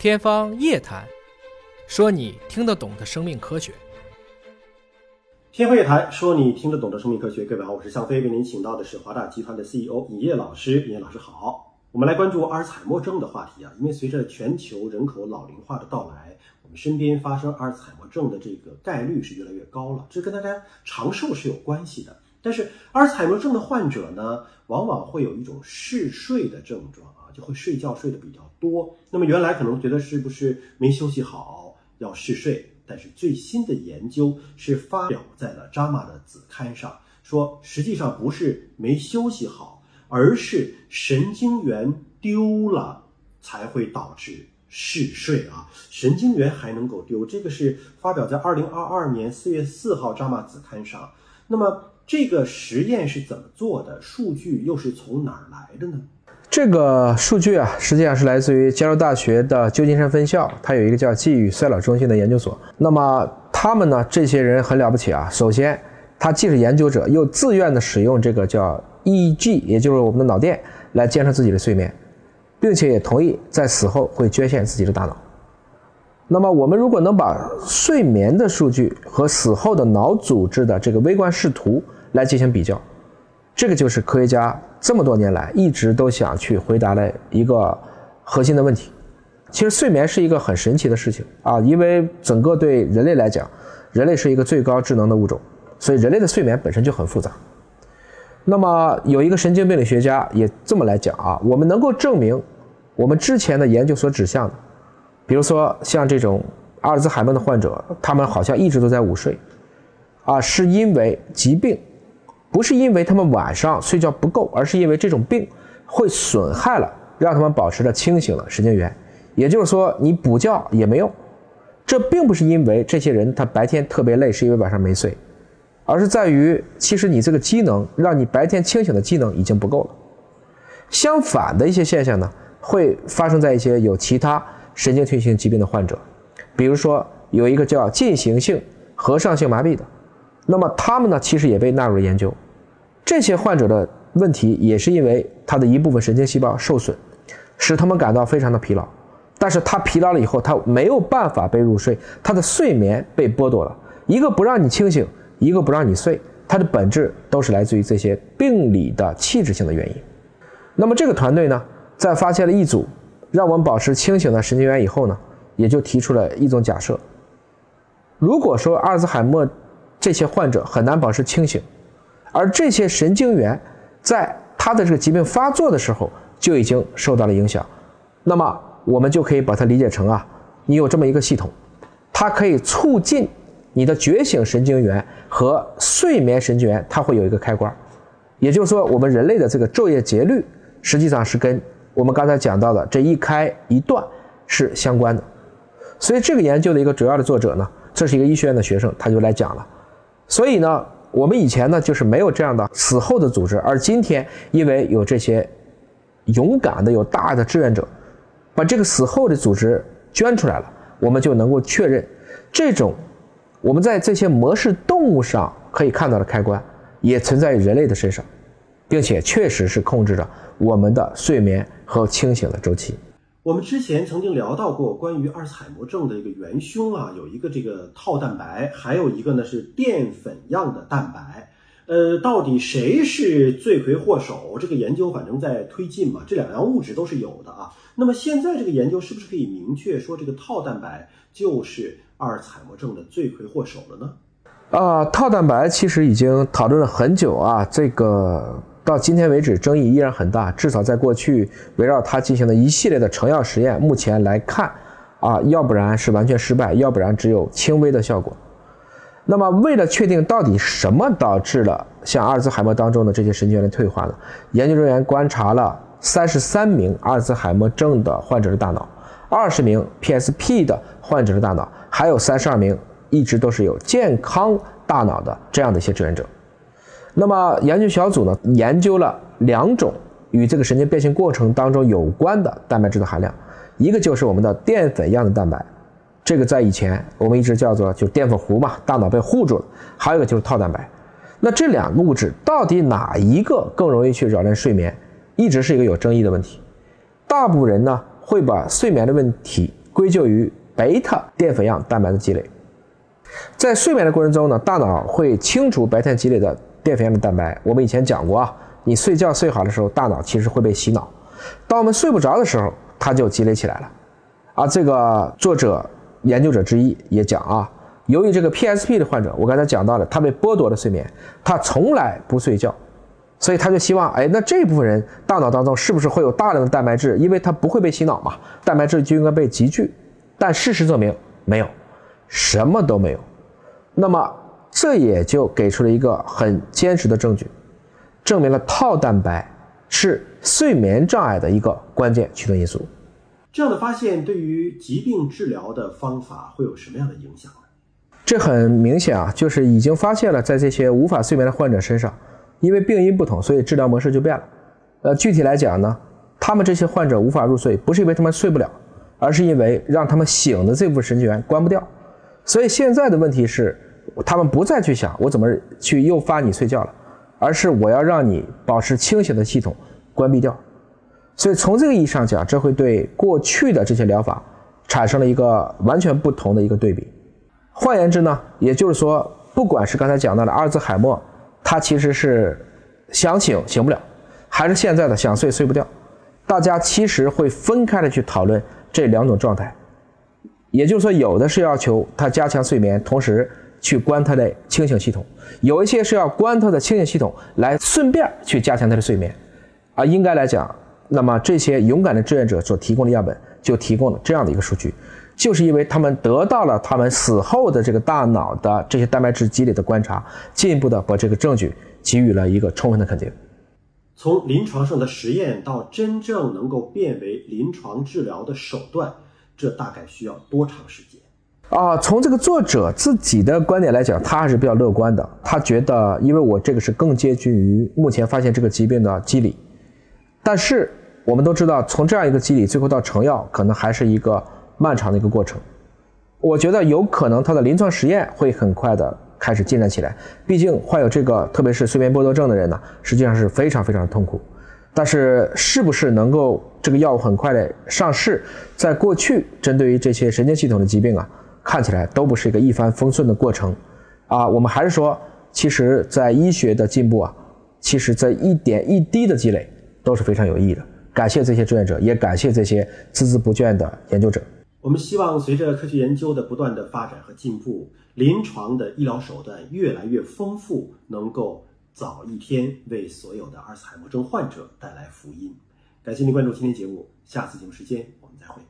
天方夜谭，说你听得懂的生命科学。天方夜谭，说你听得懂的生命科学。各位好，我是向飞，为您请到的是华大集团的 CEO 尹烨老师。尹烨老师好，我们来关注阿尔茨海默症的话题啊。因为随着全球人口老龄化的到来，我们身边发生阿尔茨海默症的这个概率是越来越高了，这跟大家长寿是有关系的。但是阿尔茨海默症的患者呢，往往会有一种嗜睡的症状就会睡觉睡得比较多。那么原来可能觉得是不是没休息好要嗜睡，但是最新的研究是发表在了《JAMA》的子刊上，说实际上不是没休息好，而是神经元丢了才会导致嗜睡啊。神经元还能够丢，这个是发表在二零二二年四月四号《JAMA》子刊上。那么这个实验是怎么做的？数据又是从哪儿来的呢？这个数据啊，实际上是来自于加州大学的旧金山分校，它有一个叫记忆衰老中心的研究所。那么他们呢，这些人很了不起啊。首先，他既是研究者，又自愿的使用这个叫 EEG，也就是我们的脑电来监测自己的睡眠，并且也同意在死后会捐献自己的大脑。那么我们如果能把睡眠的数据和死后的脑组织的这个微观视图来进行比较，这个就是科学家。这么多年来，一直都想去回答的一个核心的问题。其实睡眠是一个很神奇的事情啊，因为整个对人类来讲，人类是一个最高智能的物种，所以人类的睡眠本身就很复杂。那么有一个神经病理学家也这么来讲啊，我们能够证明我们之前的研究所指向的，比如说像这种阿尔兹海默的患者，他们好像一直都在午睡，啊，是因为疾病。不是因为他们晚上睡觉不够，而是因为这种病会损害了让他们保持着清醒的神经元。也就是说，你补觉也没用。这并不是因为这些人他白天特别累，是因为晚上没睡，而是在于其实你这个机能让你白天清醒的机能已经不够了。相反的一些现象呢，会发生在一些有其他神经退行疾病的患者，比如说有一个叫进行性合上性麻痹的。那么他们呢，其实也被纳入了研究。这些患者的问题也是因为他的一部分神经细胞受损，使他们感到非常的疲劳。但是他疲劳了以后，他没有办法被入睡，他的睡眠被剥夺了。一个不让你清醒，一个不让你睡，它的本质都是来自于这些病理的器质性的原因。那么这个团队呢，在发现了一组让我们保持清醒的神经元以后呢，也就提出了一种假设：如果说阿尔兹海默，这些患者很难保持清醒，而这些神经元在他的这个疾病发作的时候就已经受到了影响。那么我们就可以把它理解成啊，你有这么一个系统，它可以促进你的觉醒神经元和睡眠神经元，它会有一个开关。也就是说，我们人类的这个昼夜节律实际上是跟我们刚才讲到的这一开一断是相关的。所以这个研究的一个主要的作者呢，这是一个医学院的学生，他就来讲了。所以呢，我们以前呢就是没有这样的死后的组织，而今天因为有这些勇敢的、有大的志愿者，把这个死后的组织捐出来了，我们就能够确认，这种我们在这些模式动物上可以看到的开关，也存在于人类的身上，并且确实是控制着我们的睡眠和清醒的周期。我们之前曾经聊到过关于阿尔茨海默症的一个元凶啊，有一个这个套蛋白，还有一个呢是淀粉样的蛋白。呃，到底谁是罪魁祸首？这个研究反正在推进嘛，这两样物质都是有的啊。那么现在这个研究是不是可以明确说这个套蛋白就是阿尔茨海默症的罪魁祸首了呢？啊，套蛋白其实已经讨论了很久啊，这个。到今天为止，争议依然很大。至少在过去，围绕它进行的一系列的成药实验，目前来看，啊，要不然是完全失败，要不然只有轻微的效果。那么，为了确定到底什么导致了像阿尔兹海默当中的这些神经元的退化呢？研究人员观察了三十三名阿尔兹海默症的患者的大脑，二十名 PSP 的患者的大脑，还有三十二名一直都是有健康大脑的这样的一些志愿者。那么研究小组呢，研究了两种与这个神经变性过程当中有关的蛋白质的含量，一个就是我们的淀粉样的蛋白，这个在以前我们一直叫做就淀粉糊嘛，大脑被糊住了；还有一个就是套蛋白。那这两个物质到底哪一个更容易去扰乱睡眠，一直是一个有争议的问题。大部分人呢会把睡眠的问题归咎于贝塔淀粉样蛋白的积累。在睡眠的过程中呢，大脑会清除白天积累的淀粉样的蛋白。我们以前讲过啊，你睡觉睡好的时候，大脑其实会被洗脑；当我们睡不着的时候，它就积累起来了。啊，这个作者研究者之一也讲啊，由于这个 PSP 的患者，我刚才讲到了，他被剥夺了睡眠，他从来不睡觉，所以他就希望，哎，那这部分人大脑当中是不是会有大量的蛋白质？因为他不会被洗脑嘛，蛋白质就应该被集聚。但事实证明没有，什么都没有。那么这也就给出了一个很坚实的证据，证明了套蛋白是睡眠障碍的一个关键驱动因素。这样的发现对于疾病治疗的方法会有什么样的影响呢？这很明显啊，就是已经发现了在这些无法睡眠的患者身上，因为病因不同，所以治疗模式就变了。呃，具体来讲呢，他们这些患者无法入睡，不是因为他们睡不了，而是因为让他们醒的这部分神经元关不掉。所以现在的问题是，他们不再去想我怎么去诱发你睡觉了，而是我要让你保持清醒的系统关闭掉。所以从这个意义上讲，这会对过去的这些疗法产生了一个完全不同的一个对比。换言之呢，也就是说，不管是刚才讲到的阿尔兹海默，他其实是想醒醒不了，还是现在的想睡睡不掉，大家其实会分开的去讨论这两种状态。也就是说，有的是要求他加强睡眠，同时去关他的清醒系统；有一些是要关他的清醒系统，来顺便去加强他的睡眠。啊，应该来讲，那么这些勇敢的志愿者所提供的样本就提供了这样的一个数据，就是因为他们得到了他们死后的这个大脑的这些蛋白质积累的观察，进一步的把这个证据给予了一个充分的肯定。从临床上的实验到真正能够变为临床治疗的手段。这大概需要多长时间？啊，从这个作者自己的观点来讲，他还是比较乐观的。他觉得，因为我这个是更接近于目前发现这个疾病的机理，但是我们都知道，从这样一个机理最后到成药，可能还是一个漫长的一个过程。我觉得有可能他的临床实验会很快的开始进展起来。毕竟患有这个，特别是睡眠剥夺症的人呢，实际上是非常非常的痛苦。但是，是不是能够这个药物很快的上市？在过去，针对于这些神经系统的疾病啊，看起来都不是一个一帆风顺的过程啊。我们还是说，其实，在医学的进步啊，其实在一点一滴的积累都是非常有意义的。感谢这些志愿者，也感谢这些孜孜不倦的研究者。我们希望随着科学研究的不断的发展和进步，临床的医疗手段越来越丰富，能够。早一天为所有的阿尔茨海默症患者带来福音。感谢您关注今天节目，下次节目时间我们再会。